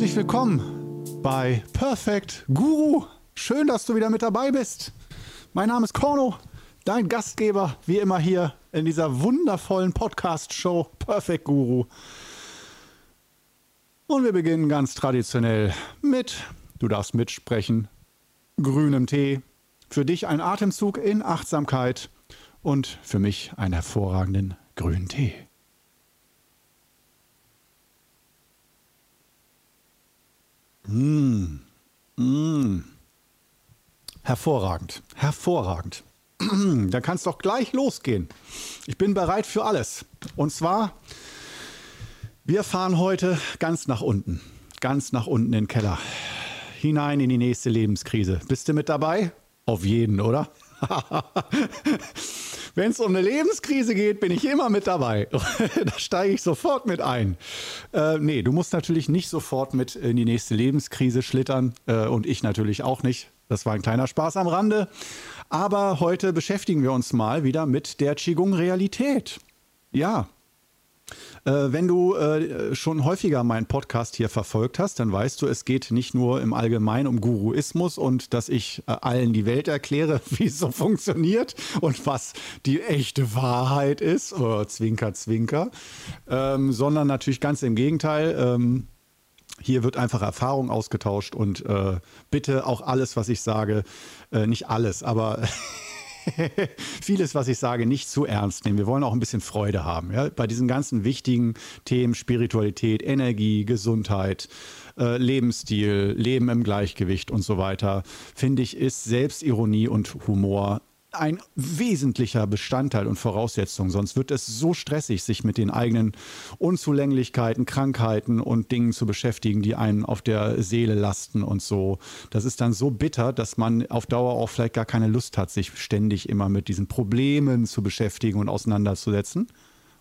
herzlich willkommen bei Perfect Guru. Schön, dass du wieder mit dabei bist. Mein Name ist Korno, dein Gastgeber, wie immer hier in dieser wundervollen Podcast-Show Perfect Guru. Und wir beginnen ganz traditionell mit, du darfst mitsprechen, grünem Tee. Für dich ein Atemzug in Achtsamkeit und für mich einen hervorragenden grünen Tee. Mmh. Mmh. Hervorragend, hervorragend. da kann es doch gleich losgehen. Ich bin bereit für alles. Und zwar, wir fahren heute ganz nach unten, ganz nach unten in den Keller, hinein in die nächste Lebenskrise. Bist du mit dabei? Auf jeden, oder? Wenn es um eine Lebenskrise geht, bin ich immer mit dabei. da steige ich sofort mit ein. Äh, nee, du musst natürlich nicht sofort mit in die nächste Lebenskrise schlittern äh, und ich natürlich auch nicht. Das war ein kleiner Spaß am Rande. Aber heute beschäftigen wir uns mal wieder mit der Qigong-Realität. Ja, wenn du äh, schon häufiger meinen Podcast hier verfolgt hast, dann weißt du, es geht nicht nur im Allgemeinen um Guruismus und dass ich äh, allen die Welt erkläre, wie es so funktioniert und was die echte Wahrheit ist, oder Zwinker, Zwinker, ähm, sondern natürlich ganz im Gegenteil. Ähm, hier wird einfach Erfahrung ausgetauscht und äh, bitte auch alles, was ich sage, äh, nicht alles, aber vieles, was ich sage, nicht zu ernst nehmen. Wir wollen auch ein bisschen Freude haben. Ja? Bei diesen ganzen wichtigen Themen Spiritualität, Energie, Gesundheit, äh, Lebensstil, Leben im Gleichgewicht und so weiter, finde ich, ist Selbstironie und Humor ein wesentlicher Bestandteil und Voraussetzung. Sonst wird es so stressig, sich mit den eigenen Unzulänglichkeiten, Krankheiten und Dingen zu beschäftigen, die einen auf der Seele lasten und so. Das ist dann so bitter, dass man auf Dauer auch vielleicht gar keine Lust hat, sich ständig immer mit diesen Problemen zu beschäftigen und auseinanderzusetzen.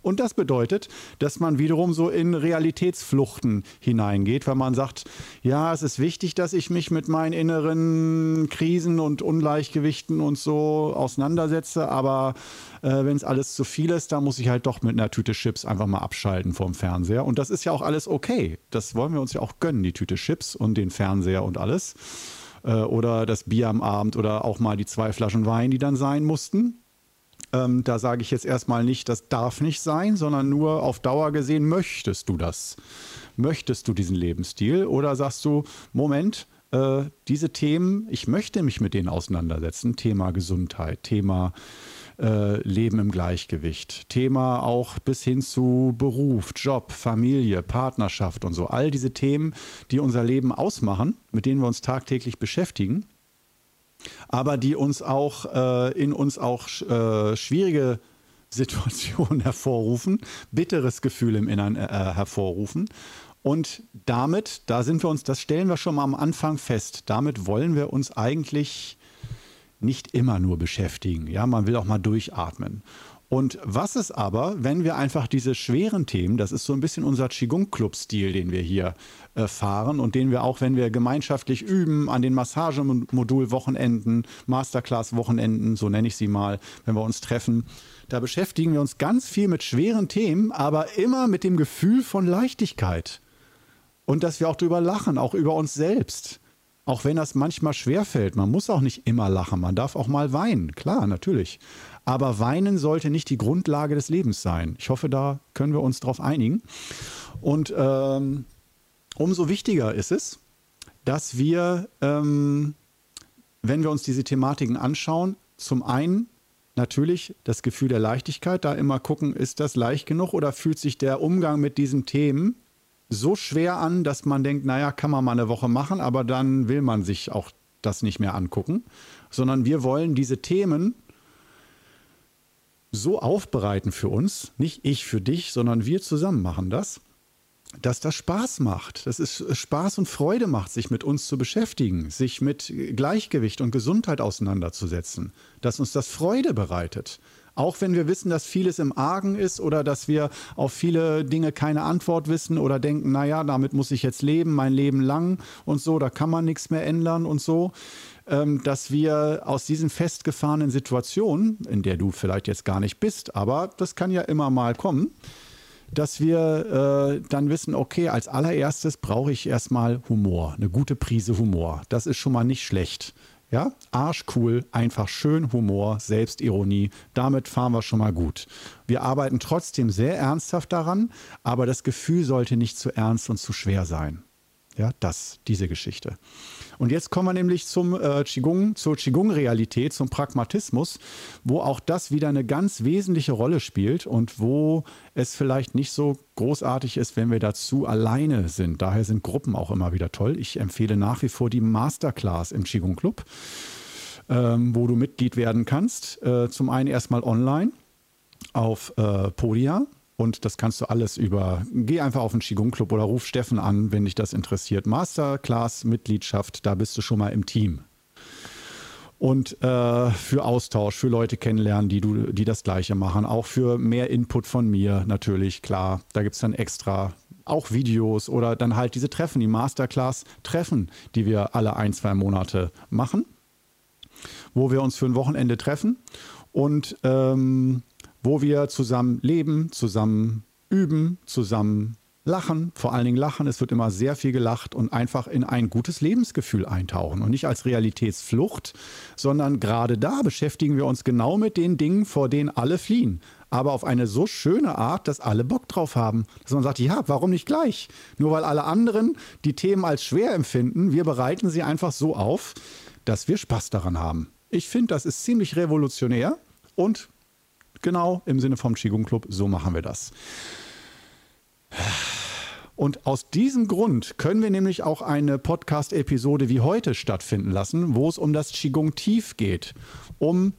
Und das bedeutet, dass man wiederum so in Realitätsfluchten hineingeht, weil man sagt, ja, es ist wichtig, dass ich mich mit meinen inneren Krisen und Ungleichgewichten und so auseinandersetze, aber äh, wenn es alles zu viel ist, dann muss ich halt doch mit einer Tüte Chips einfach mal abschalten vom Fernseher. Und das ist ja auch alles okay. Das wollen wir uns ja auch gönnen, die Tüte Chips und den Fernseher und alles. Äh, oder das Bier am Abend oder auch mal die zwei Flaschen Wein, die dann sein mussten. Ähm, da sage ich jetzt erstmal nicht, das darf nicht sein, sondern nur auf Dauer gesehen, möchtest du das? Möchtest du diesen Lebensstil? Oder sagst du, Moment, äh, diese Themen, ich möchte mich mit denen auseinandersetzen. Thema Gesundheit, Thema äh, Leben im Gleichgewicht, Thema auch bis hin zu Beruf, Job, Familie, Partnerschaft und so. All diese Themen, die unser Leben ausmachen, mit denen wir uns tagtäglich beschäftigen aber die uns auch äh, in uns auch äh, schwierige Situationen hervorrufen, bitteres Gefühl im Innern äh, hervorrufen. Und damit, da sind wir uns, das stellen wir schon mal am Anfang fest, damit wollen wir uns eigentlich nicht immer nur beschäftigen. Ja, man will auch mal durchatmen. Und was ist aber, wenn wir einfach diese schweren Themen, das ist so ein bisschen unser Qigong-Club-Stil, den wir hier äh, fahren und den wir auch, wenn wir gemeinschaftlich üben, an den Massagemodul-Wochenenden, Masterclass-Wochenenden, so nenne ich sie mal, wenn wir uns treffen, da beschäftigen wir uns ganz viel mit schweren Themen, aber immer mit dem Gefühl von Leichtigkeit. Und dass wir auch drüber lachen, auch über uns selbst. Auch wenn das manchmal schwerfällt. Man muss auch nicht immer lachen. Man darf auch mal weinen. Klar, natürlich. Aber weinen sollte nicht die Grundlage des Lebens sein. Ich hoffe, da können wir uns darauf einigen. Und ähm, umso wichtiger ist es, dass wir, ähm, wenn wir uns diese Thematiken anschauen, zum einen natürlich das Gefühl der Leichtigkeit, da immer gucken, ist das leicht genug oder fühlt sich der Umgang mit diesen Themen so schwer an, dass man denkt, naja, kann man mal eine Woche machen, aber dann will man sich auch das nicht mehr angucken, sondern wir wollen diese Themen so aufbereiten für uns, nicht ich für dich, sondern wir zusammen machen das, dass das Spaß macht, dass es Spaß und Freude macht, sich mit uns zu beschäftigen, sich mit Gleichgewicht und Gesundheit auseinanderzusetzen, dass uns das Freude bereitet. Auch wenn wir wissen, dass vieles im Argen ist oder dass wir auf viele Dinge keine Antwort wissen oder denken, naja, damit muss ich jetzt leben, mein Leben lang und so, da kann man nichts mehr ändern und so. Ähm, dass wir aus diesen festgefahrenen Situationen, in der du vielleicht jetzt gar nicht bist, aber das kann ja immer mal kommen, dass wir äh, dann wissen, okay, als allererstes brauche ich erstmal Humor, eine gute Prise Humor. Das ist schon mal nicht schlecht. Ja, arschcool, einfach schön Humor, Selbstironie. Damit fahren wir schon mal gut. Wir arbeiten trotzdem sehr ernsthaft daran, aber das Gefühl sollte nicht zu ernst und zu schwer sein. Ja, das, diese Geschichte. Und jetzt kommen wir nämlich zum äh, Qigong, zur Qigong-Realität, zum Pragmatismus, wo auch das wieder eine ganz wesentliche Rolle spielt und wo es vielleicht nicht so großartig ist, wenn wir dazu alleine sind. Daher sind Gruppen auch immer wieder toll. Ich empfehle nach wie vor die Masterclass im Qigong Club, ähm, wo du Mitglied werden kannst. Äh, zum einen erstmal online auf äh, Podia und das kannst du alles über, geh einfach auf den Qigong Club oder ruf Steffen an, wenn dich das interessiert. Masterclass-Mitgliedschaft, da bist du schon mal im Team. Und äh, für Austausch, für Leute kennenlernen, die, du, die das Gleiche machen. Auch für mehr Input von mir natürlich, klar. Da gibt es dann extra auch Videos oder dann halt diese Treffen, die Masterclass-Treffen, die wir alle ein, zwei Monate machen, wo wir uns für ein Wochenende treffen. Und ähm, wo wir zusammen leben, zusammen üben, zusammen lachen, vor allen Dingen lachen. Es wird immer sehr viel gelacht und einfach in ein gutes Lebensgefühl eintauchen und nicht als Realitätsflucht, sondern gerade da beschäftigen wir uns genau mit den Dingen, vor denen alle fliehen. Aber auf eine so schöne Art, dass alle Bock drauf haben. Dass man sagt, ja, warum nicht gleich? Nur weil alle anderen die Themen als schwer empfinden, wir bereiten sie einfach so auf, dass wir Spaß daran haben. Ich finde, das ist ziemlich revolutionär und Genau, im Sinne vom Qigong Club, so machen wir das. Und aus diesem Grund können wir nämlich auch eine Podcast-Episode wie heute stattfinden lassen, wo es um das Qigong Tief geht. Um,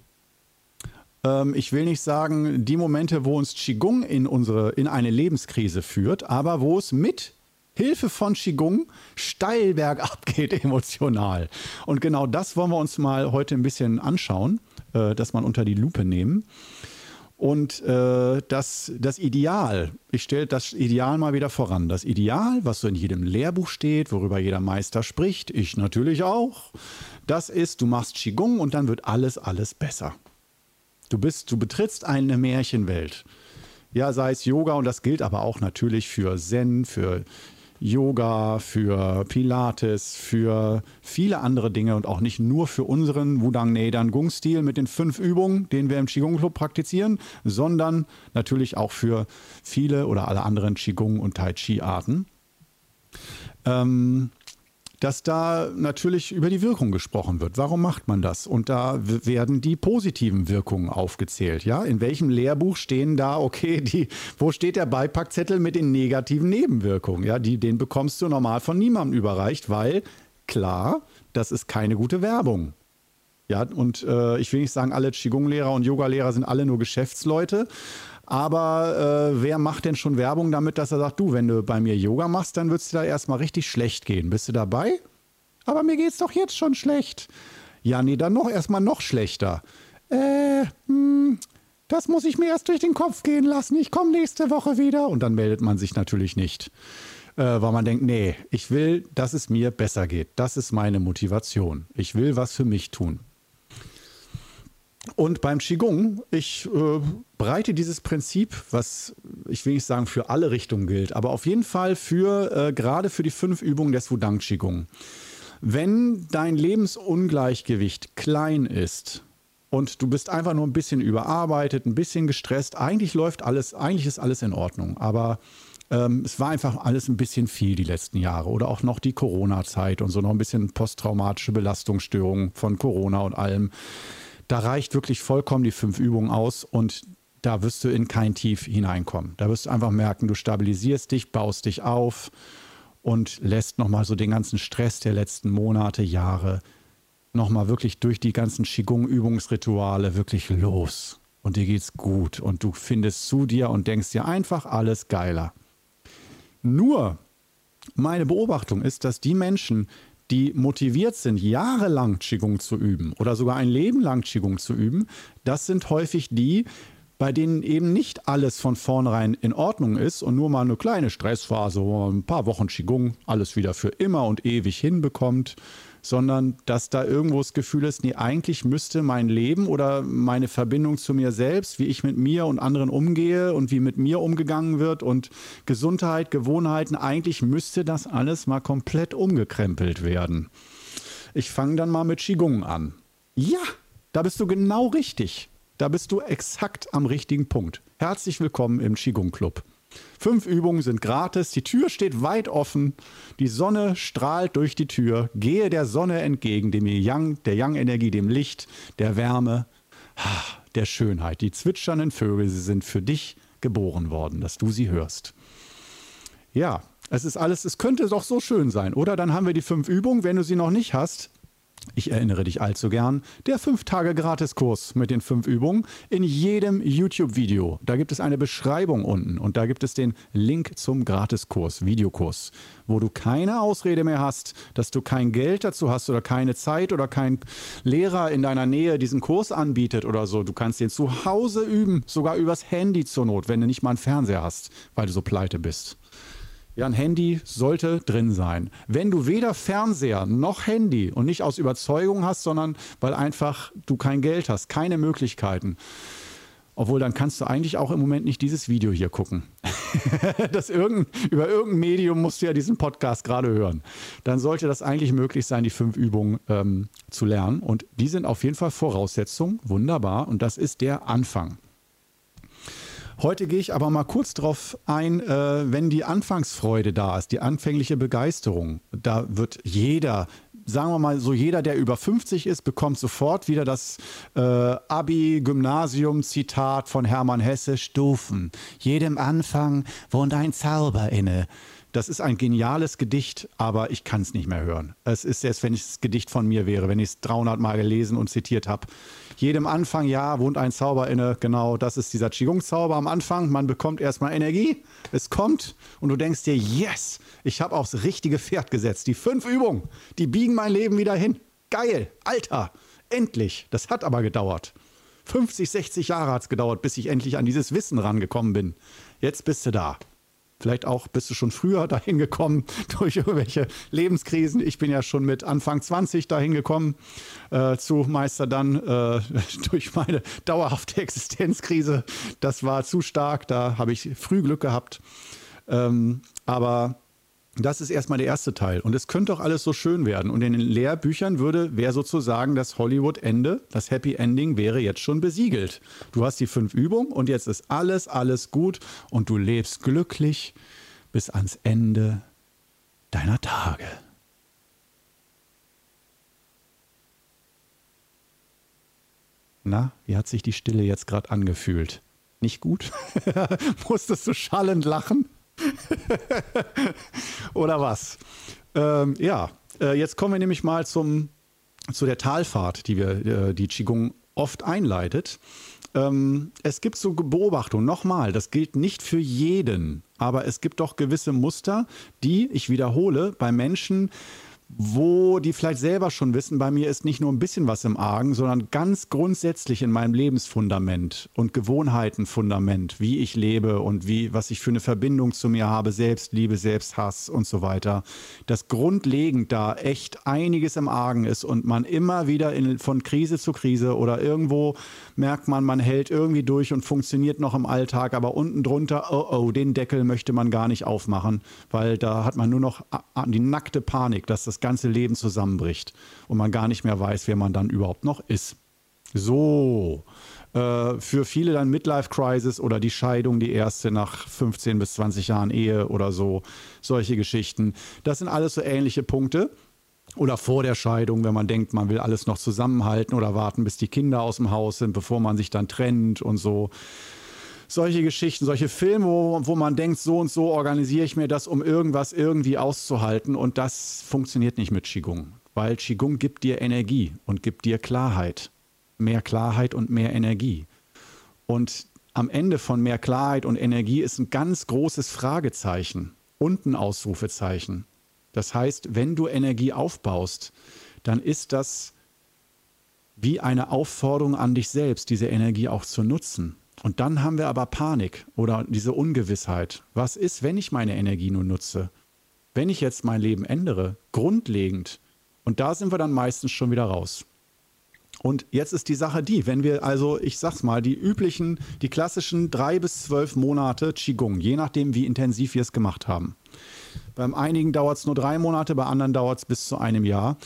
ähm, ich will nicht sagen, die Momente, wo uns Qigong in, unsere, in eine Lebenskrise führt, aber wo es mit Hilfe von Qigong steil bergab geht emotional. Und genau das wollen wir uns mal heute ein bisschen anschauen, äh, das mal unter die Lupe nehmen. Und äh, das, das Ideal, ich stelle das Ideal mal wieder voran. Das Ideal, was so in jedem Lehrbuch steht, worüber jeder Meister spricht, ich natürlich auch, das ist, du machst Qigong und dann wird alles, alles besser. Du bist, du betrittst eine Märchenwelt. Ja, sei es Yoga und das gilt aber auch natürlich für Zen, für Yoga, für Pilates, für viele andere Dinge und auch nicht nur für unseren Wudang Nedan Gung Stil mit den fünf Übungen, den wir im Qigong Club praktizieren, sondern natürlich auch für viele oder alle anderen Qigong und Tai Chi Arten. Ähm, dass da natürlich über die Wirkung gesprochen wird. Warum macht man das? Und da werden die positiven Wirkungen aufgezählt. Ja, in welchem Lehrbuch stehen da? Okay, die, wo steht der Beipackzettel mit den negativen Nebenwirkungen? Ja, die, den bekommst du normal von niemandem überreicht, weil klar, das ist keine gute Werbung. Ja, und äh, ich will nicht sagen, alle Qigong-Lehrer und Yoga-Lehrer sind alle nur Geschäftsleute, aber äh, wer macht denn schon Werbung damit, dass er sagt, du, wenn du bei mir Yoga machst, dann wird es dir da erstmal richtig schlecht gehen. Bist du dabei? Aber mir geht es doch jetzt schon schlecht. Ja, nee, dann noch erstmal noch schlechter. Äh, hm, das muss ich mir erst durch den Kopf gehen lassen. Ich komme nächste Woche wieder. Und dann meldet man sich natürlich nicht. Äh, weil man denkt, nee, ich will, dass es mir besser geht. Das ist meine Motivation. Ich will was für mich tun. Und beim Qigong, ich äh, breite dieses Prinzip, was ich will nicht sagen für alle Richtungen gilt, aber auf jeden Fall für äh, gerade für die fünf Übungen des Wudang Qigong. Wenn dein Lebensungleichgewicht klein ist und du bist einfach nur ein bisschen überarbeitet, ein bisschen gestresst, eigentlich läuft alles, eigentlich ist alles in Ordnung, aber ähm, es war einfach alles ein bisschen viel die letzten Jahre oder auch noch die Corona-Zeit und so noch ein bisschen posttraumatische Belastungsstörungen von Corona und allem da reicht wirklich vollkommen die fünf Übungen aus und da wirst du in kein Tief hineinkommen. Da wirst du einfach merken, du stabilisierst dich, baust dich auf und lässt nochmal so den ganzen Stress der letzten Monate, Jahre nochmal wirklich durch die ganzen Qigong-Übungsrituale wirklich los. Und dir geht's gut und du findest zu dir und denkst dir einfach alles geiler. Nur meine Beobachtung ist, dass die Menschen, die motiviert sind, jahrelang Qigong zu üben oder sogar ein Leben lang Qigong zu üben, das sind häufig die, bei denen eben nicht alles von vornherein in Ordnung ist und nur mal eine kleine Stressphase, ein paar Wochen Qigong alles wieder für immer und ewig hinbekommt. Sondern dass da irgendwo das Gefühl ist, nee, eigentlich müsste mein Leben oder meine Verbindung zu mir selbst, wie ich mit mir und anderen umgehe und wie mit mir umgegangen wird und Gesundheit, Gewohnheiten, eigentlich müsste das alles mal komplett umgekrempelt werden. Ich fange dann mal mit Qigong an. Ja, da bist du genau richtig. Da bist du exakt am richtigen Punkt. Herzlich willkommen im Qigong Club. Fünf Übungen sind gratis, die Tür steht weit offen, die Sonne strahlt durch die Tür, gehe der Sonne entgegen, dem Yang, der Yang-Energie, dem Licht, der Wärme, der Schönheit. Die zwitschernden Vögel, sie sind für dich geboren worden, dass du sie hörst. Ja, es ist alles, es könnte doch so schön sein, oder? Dann haben wir die fünf Übungen. Wenn du sie noch nicht hast, ich erinnere dich allzu gern, der 5 Tage Gratiskurs mit den fünf Übungen in jedem YouTube-Video. Da gibt es eine Beschreibung unten und da gibt es den Link zum Gratiskurs, Videokurs, wo du keine Ausrede mehr hast, dass du kein Geld dazu hast oder keine Zeit oder kein Lehrer in deiner Nähe diesen Kurs anbietet oder so. Du kannst den zu Hause üben, sogar übers Handy zur Not, wenn du nicht mal einen Fernseher hast, weil du so pleite bist. Ja, ein Handy sollte drin sein. Wenn du weder Fernseher noch Handy und nicht aus Überzeugung hast, sondern weil einfach du kein Geld hast, keine Möglichkeiten. Obwohl, dann kannst du eigentlich auch im Moment nicht dieses Video hier gucken. das irgendein, über irgendein Medium musst du ja diesen Podcast gerade hören. Dann sollte das eigentlich möglich sein, die fünf Übungen ähm, zu lernen. Und die sind auf jeden Fall Voraussetzung. Wunderbar. Und das ist der Anfang. Heute gehe ich aber mal kurz darauf ein, äh, wenn die Anfangsfreude da ist, die anfängliche Begeisterung. Da wird jeder sagen wir mal so, jeder, der über 50 ist, bekommt sofort wieder das äh, Abi-Gymnasium-Zitat von Hermann Hesse, Stufen. Jedem Anfang wohnt ein Zauber inne. Das ist ein geniales Gedicht, aber ich kann es nicht mehr hören. Es ist selbst, wenn es das Gedicht von mir wäre, wenn ich es 300 Mal gelesen und zitiert habe. Jedem Anfang, ja, wohnt ein Zauber inne. Genau, das ist dieser Qigong-Zauber am Anfang. Man bekommt erstmal Energie, es kommt und du denkst dir, yes, ich habe aufs richtige Pferd gesetzt. Die fünf Übungen, die biegen mein Leben wieder hin. Geil, Alter, endlich. Das hat aber gedauert. 50, 60 Jahre hat es gedauert, bis ich endlich an dieses Wissen rangekommen bin. Jetzt bist du da. Vielleicht auch bist du schon früher dahin gekommen durch irgendwelche Lebenskrisen. Ich bin ja schon mit Anfang 20 dahin gekommen äh, zu Meister dann äh, durch meine dauerhafte Existenzkrise. Das war zu stark, da habe ich früh Glück gehabt. Ähm, aber das ist erstmal der erste Teil. Und es könnte auch alles so schön werden. Und in den Lehrbüchern würde, wäre sozusagen das Hollywood-Ende, das Happy Ending wäre jetzt schon besiegelt. Du hast die fünf Übungen und jetzt ist alles, alles gut und du lebst glücklich bis ans Ende deiner Tage. Na, wie hat sich die Stille jetzt gerade angefühlt? Nicht gut? Musstest du schallend lachen? Oder was? Ähm, ja, äh, jetzt kommen wir nämlich mal zum, zu der Talfahrt, die wir, äh, die Qigong oft einleitet. Ähm, es gibt so Beobachtungen, nochmal, das gilt nicht für jeden, aber es gibt doch gewisse Muster, die, ich wiederhole, bei Menschen wo die vielleicht selber schon wissen, bei mir ist nicht nur ein bisschen was im Argen, sondern ganz grundsätzlich in meinem Lebensfundament und Gewohnheitenfundament, wie ich lebe und wie, was ich für eine Verbindung zu mir habe, Selbstliebe, Selbsthass und so weiter, dass grundlegend da echt einiges im Argen ist und man immer wieder in, von Krise zu Krise oder irgendwo merkt man, man hält irgendwie durch und funktioniert noch im Alltag, aber unten drunter, oh oh, den Deckel möchte man gar nicht aufmachen, weil da hat man nur noch die nackte Panik, dass das ganze Leben zusammenbricht und man gar nicht mehr weiß, wer man dann überhaupt noch ist. So, äh, für viele dann Midlife Crisis oder die Scheidung, die erste nach 15 bis 20 Jahren Ehe oder so, solche Geschichten. Das sind alles so ähnliche Punkte. Oder vor der Scheidung, wenn man denkt, man will alles noch zusammenhalten oder warten, bis die Kinder aus dem Haus sind, bevor man sich dann trennt und so solche Geschichten, solche Filme, wo, wo man denkt, so und so organisiere ich mir das, um irgendwas irgendwie auszuhalten. Und das funktioniert nicht mit Qigong, weil Qigong gibt dir Energie und gibt dir Klarheit. Mehr Klarheit und mehr Energie. Und am Ende von mehr Klarheit und Energie ist ein ganz großes Fragezeichen und ein Ausrufezeichen. Das heißt, wenn du Energie aufbaust, dann ist das wie eine Aufforderung an dich selbst, diese Energie auch zu nutzen. Und dann haben wir aber Panik oder diese Ungewissheit. Was ist, wenn ich meine Energie nur nutze? Wenn ich jetzt mein Leben ändere, grundlegend, Und da sind wir dann meistens schon wieder raus. Und jetzt ist die Sache die, wenn wir also, ich sag's mal, die üblichen, die klassischen drei bis zwölf Monate Qigong, je nachdem, wie intensiv wir es gemacht haben. Beim einigen dauert es nur drei Monate, bei anderen dauert es bis zu einem Jahr.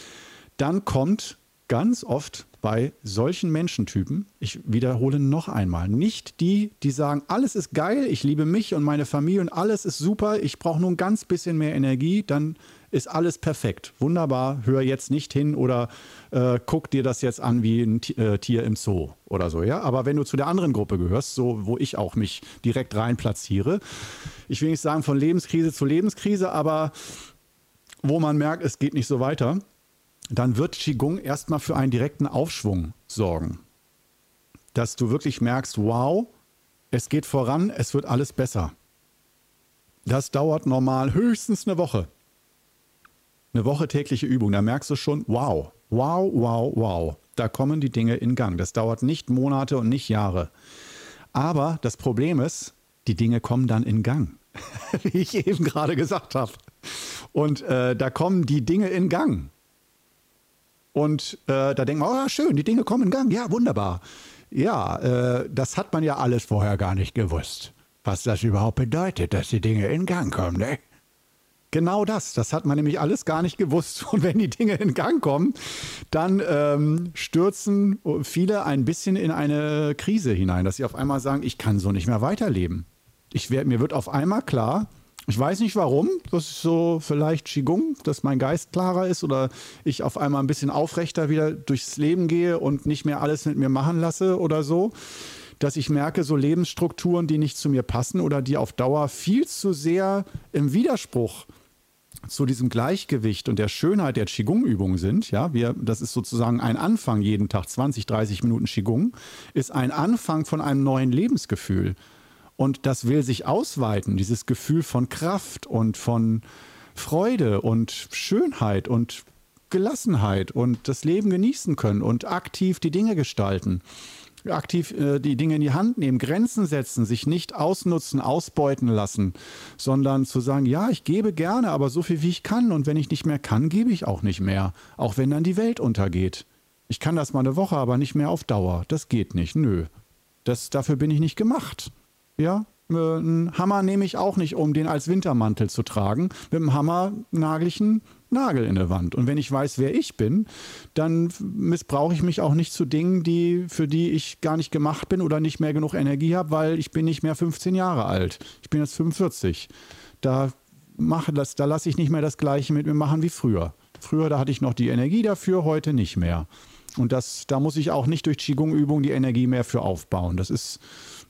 Dann kommt ganz oft bei solchen Menschentypen, ich wiederhole noch einmal, nicht die, die sagen, alles ist geil, ich liebe mich und meine Familie und alles ist super, ich brauche nur ein ganz bisschen mehr Energie, dann ist alles perfekt. Wunderbar, hör jetzt nicht hin oder äh, guck dir das jetzt an wie ein äh, Tier im Zoo oder so, ja. Aber wenn du zu der anderen Gruppe gehörst, so wo ich auch mich direkt rein platziere, ich will nicht sagen von Lebenskrise zu Lebenskrise, aber wo man merkt, es geht nicht so weiter, dann wird Qigong erstmal für einen direkten Aufschwung sorgen. Dass du wirklich merkst, wow, es geht voran, es wird alles besser. Das dauert normal höchstens eine Woche eine Woche tägliche Übung, da merkst du schon, wow, wow, wow, wow, da kommen die Dinge in Gang. Das dauert nicht Monate und nicht Jahre. Aber das Problem ist, die Dinge kommen dann in Gang, wie ich eben gerade gesagt habe. Und äh, da kommen die Dinge in Gang. Und äh, da denkt man, oh, schön, die Dinge kommen in Gang. Ja, wunderbar. Ja, äh, das hat man ja alles vorher gar nicht gewusst, was das überhaupt bedeutet, dass die Dinge in Gang kommen. Ne? Genau das. Das hat man nämlich alles gar nicht gewusst. Und wenn die Dinge in Gang kommen, dann ähm, stürzen viele ein bisschen in eine Krise hinein, dass sie auf einmal sagen, ich kann so nicht mehr weiterleben. Ich werd, mir wird auf einmal klar, ich weiß nicht warum, das ist so vielleicht Qigong, dass mein Geist klarer ist oder ich auf einmal ein bisschen aufrechter wieder durchs Leben gehe und nicht mehr alles mit mir machen lasse oder so. Dass ich merke, so Lebensstrukturen, die nicht zu mir passen oder die auf Dauer viel zu sehr im Widerspruch zu diesem Gleichgewicht und der Schönheit der Qigong-Übungen sind, ja, wir, das ist sozusagen ein Anfang jeden Tag, 20, 30 Minuten Qigong, ist ein Anfang von einem neuen Lebensgefühl. Und das will sich ausweiten, dieses Gefühl von Kraft und von Freude und Schönheit und Gelassenheit und das Leben genießen können und aktiv die Dinge gestalten aktiv äh, die Dinge in die Hand nehmen, Grenzen setzen, sich nicht ausnutzen, ausbeuten lassen, sondern zu sagen, ja, ich gebe gerne, aber so viel wie ich kann und wenn ich nicht mehr kann, gebe ich auch nicht mehr, auch wenn dann die Welt untergeht. Ich kann das mal eine Woche, aber nicht mehr auf Dauer. Das geht nicht. Nö. Das, dafür bin ich nicht gemacht. Ja, äh, einen Hammer nehme ich auch nicht, um den als Wintermantel zu tragen. Mit dem Hammer nagel ich einen Nagel in der Wand. Und wenn ich weiß, wer ich bin, dann missbrauche ich mich auch nicht zu Dingen, die, für die ich gar nicht gemacht bin oder nicht mehr genug Energie habe, weil ich bin nicht mehr 15 Jahre alt. Ich bin jetzt 45. Da mache das, da lasse ich nicht mehr das Gleiche mit mir machen wie früher. Früher, da hatte ich noch die Energie dafür, heute nicht mehr. Und das, da muss ich auch nicht durch Qigong-Übungen die Energie mehr für aufbauen. Das ist,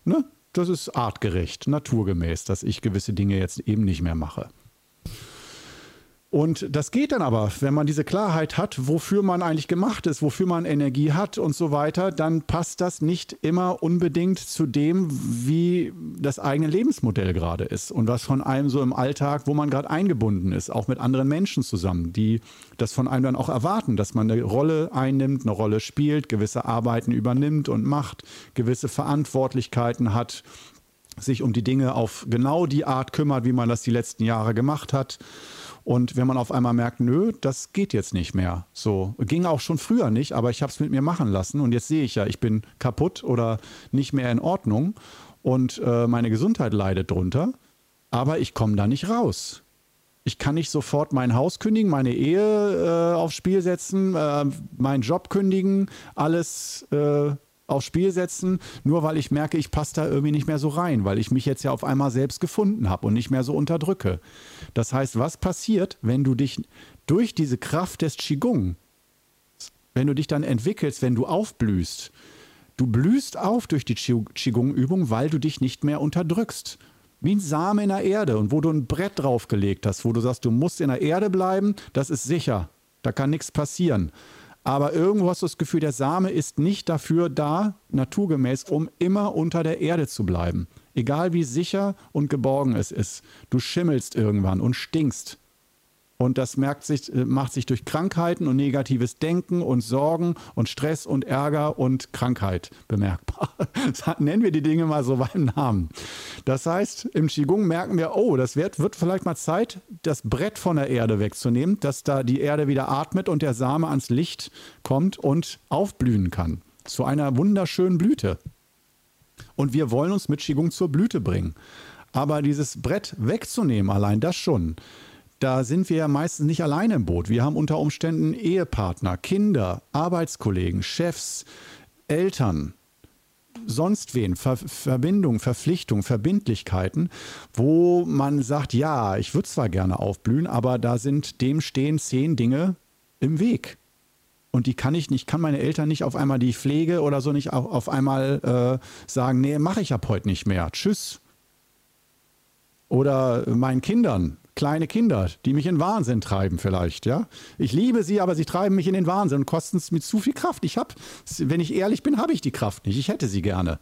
ne, das ist artgerecht, naturgemäß, dass ich gewisse Dinge jetzt eben nicht mehr mache. Und das geht dann aber, wenn man diese Klarheit hat, wofür man eigentlich gemacht ist, wofür man Energie hat und so weiter, dann passt das nicht immer unbedingt zu dem, wie das eigene Lebensmodell gerade ist und was von einem so im Alltag, wo man gerade eingebunden ist, auch mit anderen Menschen zusammen, die das von einem dann auch erwarten, dass man eine Rolle einnimmt, eine Rolle spielt, gewisse Arbeiten übernimmt und macht, gewisse Verantwortlichkeiten hat, sich um die Dinge auf genau die Art kümmert, wie man das die letzten Jahre gemacht hat. Und wenn man auf einmal merkt, nö, das geht jetzt nicht mehr. So ging auch schon früher nicht, aber ich habe es mit mir machen lassen und jetzt sehe ich ja, ich bin kaputt oder nicht mehr in Ordnung und äh, meine Gesundheit leidet drunter, aber ich komme da nicht raus. Ich kann nicht sofort mein Haus kündigen, meine Ehe äh, aufs Spiel setzen, äh, meinen Job kündigen, alles äh, aufs Spiel setzen, nur weil ich merke, ich passe da irgendwie nicht mehr so rein, weil ich mich jetzt ja auf einmal selbst gefunden habe und nicht mehr so unterdrücke. Das heißt, was passiert, wenn du dich durch diese Kraft des Qigong, wenn du dich dann entwickelst, wenn du aufblühst, du blühst auf durch die Qigong-Übung, weil du dich nicht mehr unterdrückst. Wie ein Samen in der Erde und wo du ein Brett draufgelegt hast, wo du sagst, du musst in der Erde bleiben, das ist sicher, da kann nichts passieren. Aber irgendwo hast du das Gefühl, der Same ist nicht dafür da, naturgemäß, um immer unter der Erde zu bleiben. Egal wie sicher und geborgen es ist. Du schimmelst irgendwann und stinkst. Und das merkt sich, äh, macht sich durch Krankheiten und negatives Denken und Sorgen und Stress und Ärger und Krankheit bemerkbar. Nennen wir die Dinge mal so beim Namen. Das heißt, im Qigong merken wir, oh, das wird, wird vielleicht mal Zeit, das Brett von der Erde wegzunehmen, dass da die Erde wieder atmet und der Same ans Licht kommt und aufblühen kann. Zu einer wunderschönen Blüte. Und wir wollen uns mit Qigong zur Blüte bringen. Aber dieses Brett wegzunehmen, allein das schon, da sind wir ja meistens nicht alleine im Boot. Wir haben unter Umständen Ehepartner, Kinder, Arbeitskollegen, Chefs, Eltern, sonst wen, Ver Verbindung, Verpflichtung, Verbindlichkeiten, wo man sagt, ja, ich würde zwar gerne aufblühen, aber da sind dem stehen zehn Dinge im Weg. Und die kann ich nicht, kann meine Eltern nicht auf einmal die Pflege oder so nicht auf, auf einmal äh, sagen, nee, mache ich ab heute nicht mehr. Tschüss. Oder meinen Kindern, kleine Kinder, die mich in Wahnsinn treiben vielleicht, ja. Ich liebe sie, aber sie treiben mich in den Wahnsinn und kosten es mir zu viel Kraft. Ich habe, wenn ich ehrlich bin, habe ich die Kraft nicht. Ich hätte sie gerne.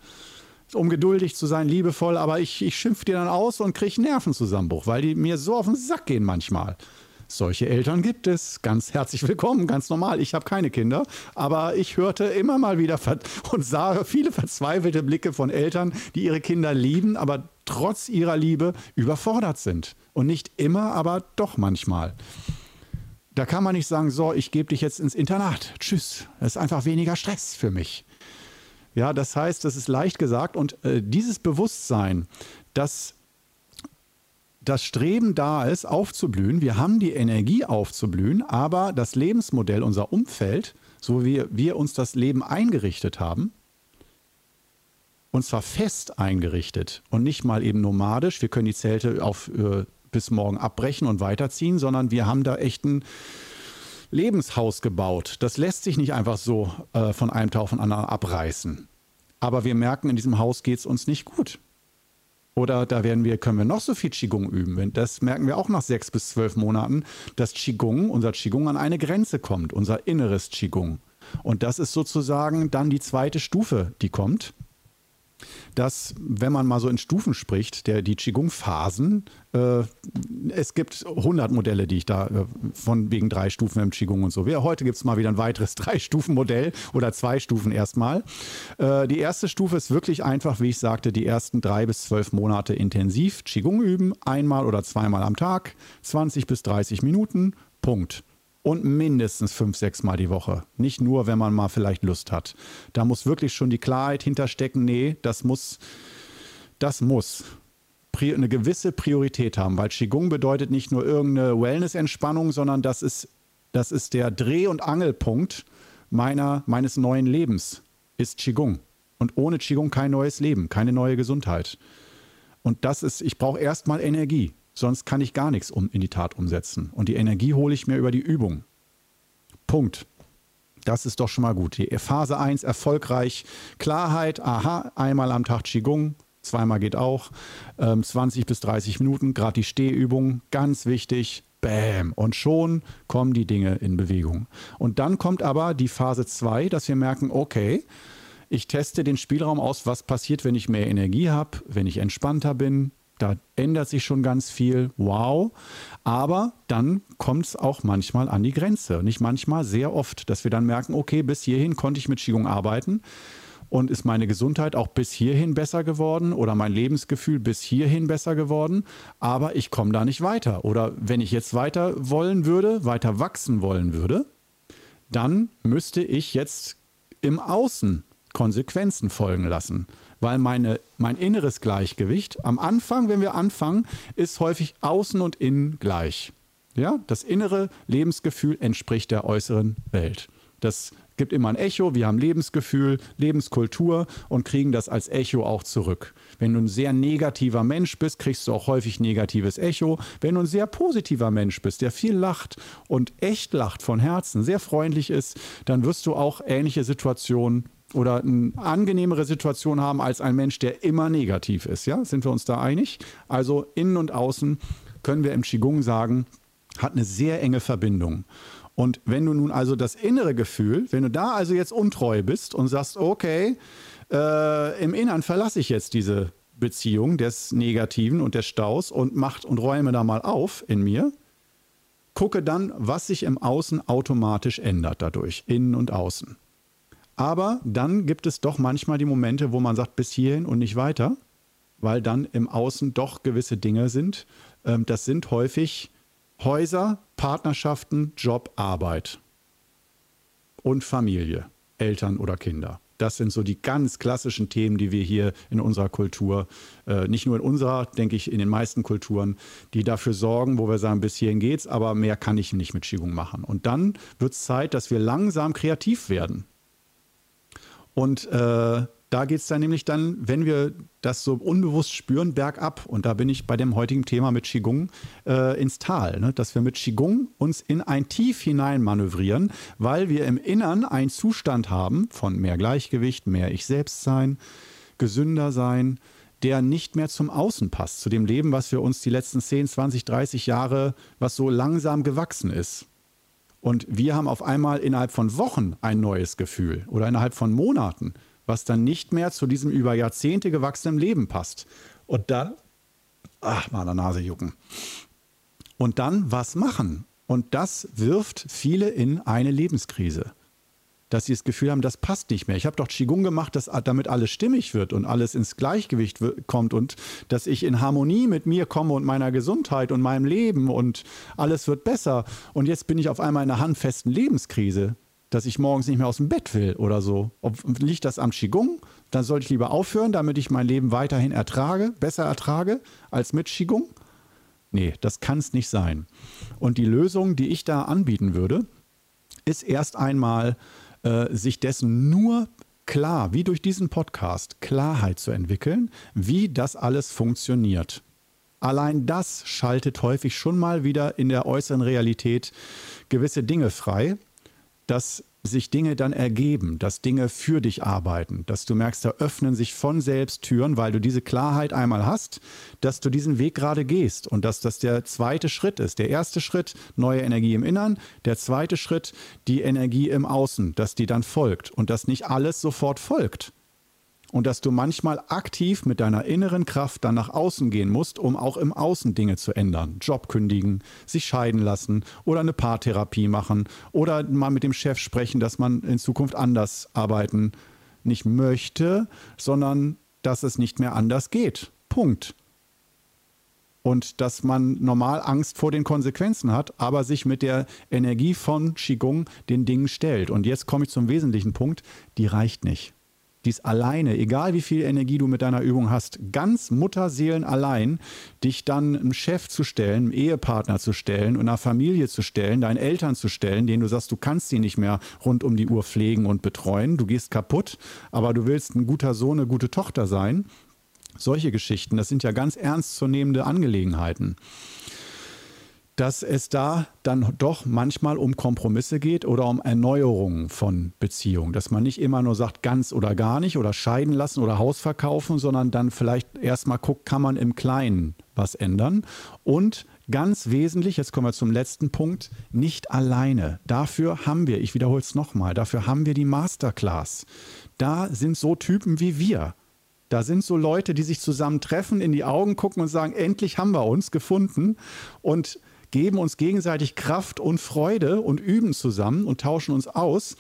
Um geduldig zu sein, liebevoll, aber ich, ich schimpfe die dann aus und kriege Nervenzusammenbruch, weil die mir so auf den Sack gehen manchmal. Solche Eltern gibt es. Ganz herzlich willkommen, ganz normal. Ich habe keine Kinder, aber ich hörte immer mal wieder und sah viele verzweifelte Blicke von Eltern, die ihre Kinder lieben, aber trotz ihrer Liebe überfordert sind. Und nicht immer, aber doch manchmal. Da kann man nicht sagen, so, ich gebe dich jetzt ins Internat. Tschüss. Das ist einfach weniger Stress für mich. Ja, das heißt, das ist leicht gesagt und äh, dieses Bewusstsein, dass das Streben da ist, aufzublühen. Wir haben die Energie aufzublühen, aber das Lebensmodell, unser Umfeld, so wie wir uns das Leben eingerichtet haben, und zwar fest eingerichtet und nicht mal eben nomadisch, wir können die Zelte auf äh, bis morgen abbrechen und weiterziehen, sondern wir haben da echt ein Lebenshaus gebaut. Das lässt sich nicht einfach so äh, von einem Tag auf den anderen abreißen. Aber wir merken, in diesem Haus geht es uns nicht gut. Oder da werden wir, können wir noch so viel Qigong üben. Das merken wir auch nach sechs bis zwölf Monaten, dass Qigong, unser Qigong an eine Grenze kommt, unser inneres Qigong. Und das ist sozusagen dann die zweite Stufe, die kommt dass, wenn man mal so in Stufen spricht, der, die Qigong-Phasen, äh, es gibt 100 Modelle, die ich da äh, von wegen drei Stufen im Qigong und so. Ja, heute gibt es mal wieder ein weiteres Drei-Stufen-Modell oder zwei Stufen erstmal. Äh, die erste Stufe ist wirklich einfach, wie ich sagte, die ersten drei bis zwölf Monate intensiv Qigong üben, einmal oder zweimal am Tag, 20 bis 30 Minuten, Punkt und mindestens fünf, sechs Mal die Woche. Nicht nur, wenn man mal vielleicht Lust hat. Da muss wirklich schon die Klarheit hinterstecken, nee, das muss, das muss eine gewisse Priorität haben, weil Qigong bedeutet nicht nur irgendeine Wellness-Entspannung, sondern das ist, das ist der Dreh- und Angelpunkt meiner, meines neuen Lebens, ist Qigong. Und ohne Qigong kein neues Leben, keine neue Gesundheit. Und das ist, ich brauche erstmal Energie. Sonst kann ich gar nichts um, in die Tat umsetzen. Und die Energie hole ich mir über die Übung. Punkt. Das ist doch schon mal gut. Die Phase 1 erfolgreich. Klarheit, aha, einmal am Tag Qigong, zweimal geht auch. Ähm, 20 bis 30 Minuten, gerade die Stehübung, ganz wichtig. Bäm. Und schon kommen die Dinge in Bewegung. Und dann kommt aber die Phase 2, dass wir merken, okay, ich teste den Spielraum aus, was passiert, wenn ich mehr Energie habe, wenn ich entspannter bin, da ändert sich schon ganz viel. Wow. Aber dann kommt es auch manchmal an die Grenze. Nicht manchmal, sehr oft, dass wir dann merken, okay, bis hierhin konnte ich mit Qigong arbeiten. Und ist meine Gesundheit auch bis hierhin besser geworden oder mein Lebensgefühl bis hierhin besser geworden, aber ich komme da nicht weiter. Oder wenn ich jetzt weiter wollen würde, weiter wachsen wollen würde, dann müsste ich jetzt im Außen Konsequenzen folgen lassen weil meine, mein inneres Gleichgewicht am Anfang, wenn wir anfangen, ist häufig außen und innen gleich. Ja, das innere Lebensgefühl entspricht der äußeren Welt. Das gibt immer ein Echo. Wir haben Lebensgefühl, Lebenskultur und kriegen das als Echo auch zurück. Wenn du ein sehr negativer Mensch bist, kriegst du auch häufig negatives Echo. Wenn du ein sehr positiver Mensch bist, der viel lacht und echt lacht von Herzen, sehr freundlich ist, dann wirst du auch ähnliche Situationen oder eine angenehmere Situation haben als ein Mensch, der immer negativ ist. Ja, sind wir uns da einig? Also innen und außen können wir im Qigong sagen, hat eine sehr enge Verbindung. Und wenn du nun also das innere Gefühl, wenn du da also jetzt untreu bist und sagst, okay, äh, im Innern verlasse ich jetzt diese Beziehung des Negativen und des Staus und macht und räume da mal auf in mir, gucke dann, was sich im Außen automatisch ändert dadurch, innen und außen. Aber dann gibt es doch manchmal die Momente, wo man sagt, bis hierhin und nicht weiter, weil dann im Außen doch gewisse Dinge sind. Ähm, das sind häufig Häuser, Partnerschaften, Job, Arbeit und Familie, Eltern oder Kinder. Das sind so die ganz klassischen Themen, die wir hier in unserer Kultur, äh, nicht nur in unserer, denke ich, in den meisten Kulturen, die dafür sorgen, wo wir sagen, bis hierhin geht's, aber mehr kann ich nicht mit Qigong machen. Und dann wird es Zeit, dass wir langsam kreativ werden. Und äh, da geht es dann nämlich dann, wenn wir das so unbewusst spüren, bergab. Und da bin ich bei dem heutigen Thema mit Qigong äh, ins Tal. Ne? Dass wir mit Qigong uns in ein Tief hinein manövrieren, weil wir im Innern einen Zustand haben von mehr Gleichgewicht, mehr Ich selbst sein, gesünder sein, der nicht mehr zum Außen passt, zu dem Leben, was wir uns die letzten 10, 20, 30 Jahre, was so langsam gewachsen ist. Und wir haben auf einmal innerhalb von Wochen ein neues Gefühl oder innerhalb von Monaten was dann nicht mehr zu diesem über Jahrzehnte gewachsenen Leben passt. Und dann, ach, mal der Nase jucken. Und dann was machen? Und das wirft viele in eine Lebenskrise. Dass sie das Gefühl haben, das passt nicht mehr. Ich habe doch Qigong gemacht, dass damit alles stimmig wird und alles ins Gleichgewicht kommt und dass ich in Harmonie mit mir komme und meiner Gesundheit und meinem Leben und alles wird besser. Und jetzt bin ich auf einmal in einer handfesten Lebenskrise dass ich morgens nicht mehr aus dem Bett will oder so. Ob, liegt das am Qigong? Dann sollte ich lieber aufhören, damit ich mein Leben weiterhin ertrage, besser ertrage als mit Qigong? Nee, das kann es nicht sein. Und die Lösung, die ich da anbieten würde, ist erst einmal äh, sich dessen nur klar, wie durch diesen Podcast, Klarheit zu entwickeln, wie das alles funktioniert. Allein das schaltet häufig schon mal wieder in der äußeren Realität gewisse Dinge frei, dass sich Dinge dann ergeben, dass Dinge für dich arbeiten, dass du merkst, da öffnen sich von selbst Türen, weil du diese Klarheit einmal hast, dass du diesen Weg gerade gehst und dass das der zweite Schritt ist. Der erste Schritt, neue Energie im Innern, der zweite Schritt, die Energie im Außen, dass die dann folgt und dass nicht alles sofort folgt und dass du manchmal aktiv mit deiner inneren Kraft dann nach außen gehen musst, um auch im Außen Dinge zu ändern. Job kündigen, sich scheiden lassen oder eine Paartherapie machen oder mal mit dem Chef sprechen, dass man in Zukunft anders arbeiten nicht möchte, sondern dass es nicht mehr anders geht. Punkt. Und dass man normal Angst vor den Konsequenzen hat, aber sich mit der Energie von Qigong den Dingen stellt. Und jetzt komme ich zum wesentlichen Punkt, die reicht nicht dies alleine, egal wie viel Energie du mit deiner Übung hast, ganz Mutterseelen allein, dich dann einem Chef zu stellen, einem Ehepartner zu stellen, einer Familie zu stellen, deinen Eltern zu stellen, denen du sagst, du kannst sie nicht mehr rund um die Uhr pflegen und betreuen, du gehst kaputt, aber du willst ein guter Sohn, eine gute Tochter sein. Solche Geschichten, das sind ja ganz ernstzunehmende Angelegenheiten dass es da dann doch manchmal um Kompromisse geht oder um Erneuerungen von Beziehungen. Dass man nicht immer nur sagt, ganz oder gar nicht oder scheiden lassen oder Haus verkaufen, sondern dann vielleicht erstmal guckt, kann man im Kleinen was ändern. Und ganz wesentlich, jetzt kommen wir zum letzten Punkt, nicht alleine. Dafür haben wir, ich wiederhole es nochmal, dafür haben wir die Masterclass. Da sind so Typen wie wir. Da sind so Leute, die sich zusammentreffen, in die Augen gucken und sagen, endlich haben wir uns gefunden. Und geben uns gegenseitig Kraft und Freude und üben zusammen und tauschen uns aus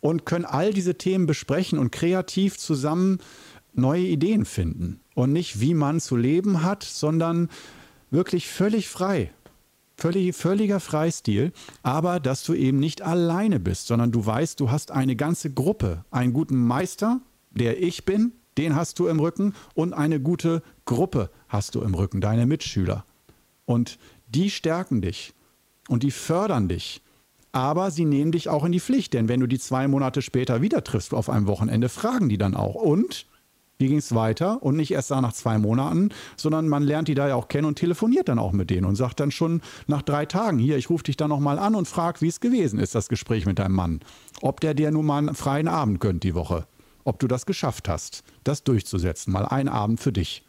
und können all diese Themen besprechen und kreativ zusammen neue Ideen finden. Und nicht, wie man zu leben hat, sondern wirklich völlig frei. Völlig, völliger Freistil, aber dass du eben nicht alleine bist, sondern du weißt, du hast eine ganze Gruppe, einen guten Meister, der ich bin, den hast du im Rücken und eine gute Gruppe hast du im Rücken, deine Mitschüler. Und die stärken dich und die fördern dich. Aber sie nehmen dich auch in die Pflicht, denn wenn du die zwei Monate später wieder triffst auf einem Wochenende, fragen die dann auch. Und wie ging es weiter? Und nicht erst nach zwei Monaten, sondern man lernt die da ja auch kennen und telefoniert dann auch mit denen und sagt dann schon nach drei Tagen, hier, ich rufe dich dann nochmal an und frag, wie es gewesen ist, das Gespräch mit deinem Mann. Ob der dir nun mal einen freien Abend gönnt die Woche. Ob du das geschafft hast, das durchzusetzen. Mal einen Abend für dich.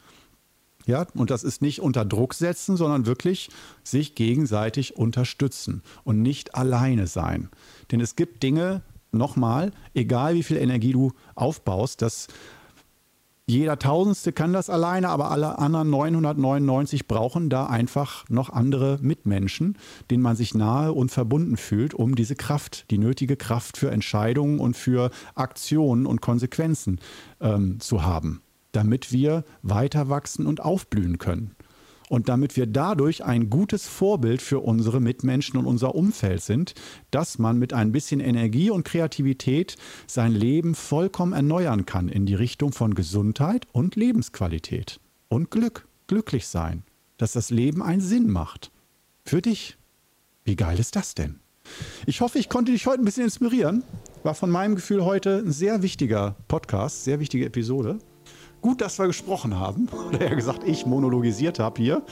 Ja, und das ist nicht unter Druck setzen, sondern wirklich sich gegenseitig unterstützen und nicht alleine sein. Denn es gibt Dinge, nochmal, egal wie viel Energie du aufbaust, das Jeder Tausendste kann das alleine, aber alle anderen 999 brauchen da einfach noch andere Mitmenschen, denen man sich nahe und verbunden fühlt, um diese Kraft, die nötige Kraft für Entscheidungen und für Aktionen und Konsequenzen ähm, zu haben, damit wir weiter wachsen und aufblühen können und damit wir dadurch ein gutes Vorbild für unsere Mitmenschen und unser Umfeld sind, dass man mit ein bisschen Energie und Kreativität sein Leben vollkommen erneuern kann in die Richtung von Gesundheit und Lebensqualität und Glück, glücklich sein, dass das Leben einen Sinn macht. Für dich. Wie geil ist das denn? Ich hoffe, ich konnte dich heute ein bisschen inspirieren. War von meinem Gefühl heute ein sehr wichtiger Podcast, sehr wichtige Episode. Gut, dass wir gesprochen haben. Oder eher gesagt, ich monologisiert habe hier.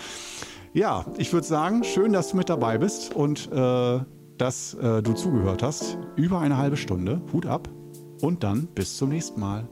Ja, ich würde sagen, schön, dass du mit dabei bist und äh, dass äh, du zugehört hast. Über eine halbe Stunde. Hut ab. Und dann bis zum nächsten Mal.